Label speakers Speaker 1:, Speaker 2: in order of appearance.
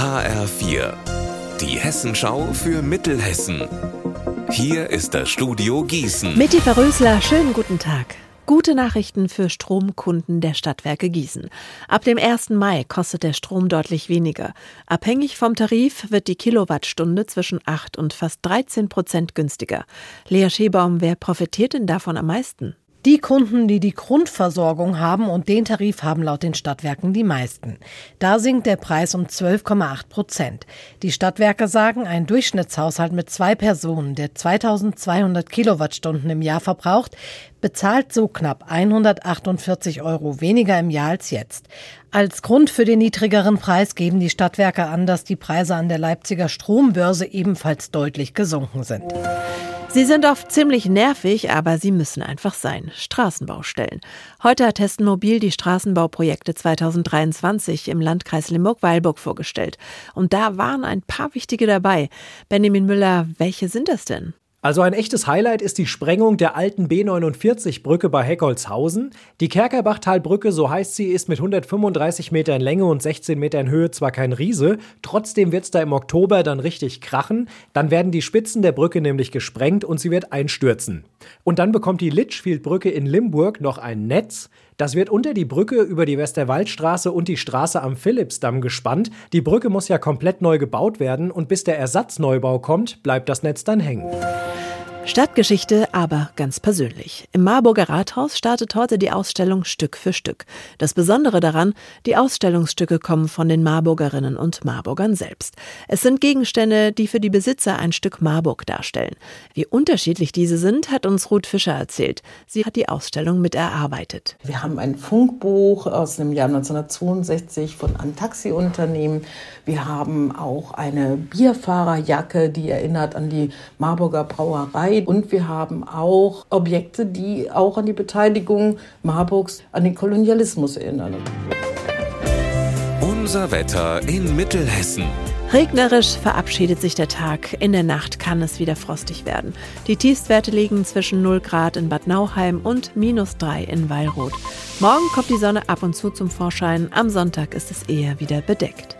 Speaker 1: HR4, die Hessenschau für Mittelhessen. Hier ist das Studio Gießen.
Speaker 2: Mitti Verrösler, schönen guten Tag. Gute Nachrichten für Stromkunden der Stadtwerke Gießen. Ab dem 1. Mai kostet der Strom deutlich weniger. Abhängig vom Tarif wird die Kilowattstunde zwischen 8 und fast 13 Prozent günstiger. Lea Schebaum, wer profitiert denn davon am meisten?
Speaker 3: Die Kunden, die die Grundversorgung haben und den Tarif haben laut den Stadtwerken die meisten. Da sinkt der Preis um 12,8 Prozent. Die Stadtwerke sagen, ein Durchschnittshaushalt mit zwei Personen, der 2200 Kilowattstunden im Jahr verbraucht, bezahlt so knapp 148 Euro weniger im Jahr als jetzt. Als Grund für den niedrigeren Preis geben die Stadtwerke an, dass die Preise an der Leipziger Strombörse ebenfalls deutlich gesunken sind.
Speaker 2: Sie sind oft ziemlich nervig, aber sie müssen einfach sein. Straßenbaustellen. Heute hat Hessen Mobil die Straßenbauprojekte 2023 im Landkreis Limburg-Weilburg vorgestellt. Und da waren ein paar wichtige dabei. Benjamin Müller, welche sind das denn?
Speaker 4: Also ein echtes Highlight ist die Sprengung der alten B49-Brücke bei Heckholzhausen. Die Kerkerbachtalbrücke, so heißt sie, ist mit 135 Metern Länge und 16 Metern Höhe zwar kein Riese, trotzdem wird es da im Oktober dann richtig krachen. Dann werden die Spitzen der Brücke nämlich gesprengt und sie wird einstürzen. Und dann bekommt die Litchfield-Brücke in Limburg noch ein Netz. Das wird unter die Brücke über die Westerwaldstraße und die Straße am Philippsdamm gespannt. Die Brücke muss ja komplett neu gebaut werden und bis der Ersatzneubau kommt, bleibt das Netz dann hängen.
Speaker 2: Stadtgeschichte, aber ganz persönlich. Im Marburger Rathaus startet heute die Ausstellung Stück für Stück. Das Besondere daran, die Ausstellungsstücke kommen von den Marburgerinnen und Marburgern selbst. Es sind Gegenstände, die für die Besitzer ein Stück Marburg darstellen. Wie unterschiedlich diese sind, hat uns Ruth Fischer erzählt. Sie hat die Ausstellung mit erarbeitet.
Speaker 5: Wir haben ein Funkbuch aus dem Jahr 1962 von einem Taxiunternehmen. Wir haben auch eine Bierfahrerjacke, die erinnert an die Marburger Brauerei und wir haben auch Objekte, die auch an die Beteiligung Marburgs an den Kolonialismus erinnern.
Speaker 1: Unser Wetter in Mittelhessen.
Speaker 2: Regnerisch verabschiedet sich der Tag. In der Nacht kann es wieder frostig werden. Die Tiefstwerte liegen zwischen 0 Grad in Bad Nauheim und minus 3 in Weilroth. Morgen kommt die Sonne ab und zu zum Vorschein. Am Sonntag ist es eher wieder bedeckt.